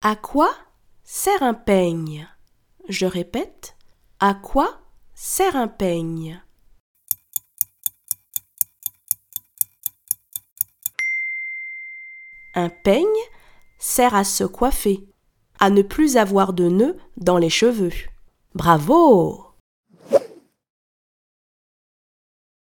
À quoi sert un peigne? Je répète. À quoi sert un peigne? Un peigne sert à se coiffer, à ne plus avoir de nœuds dans les cheveux. Bravo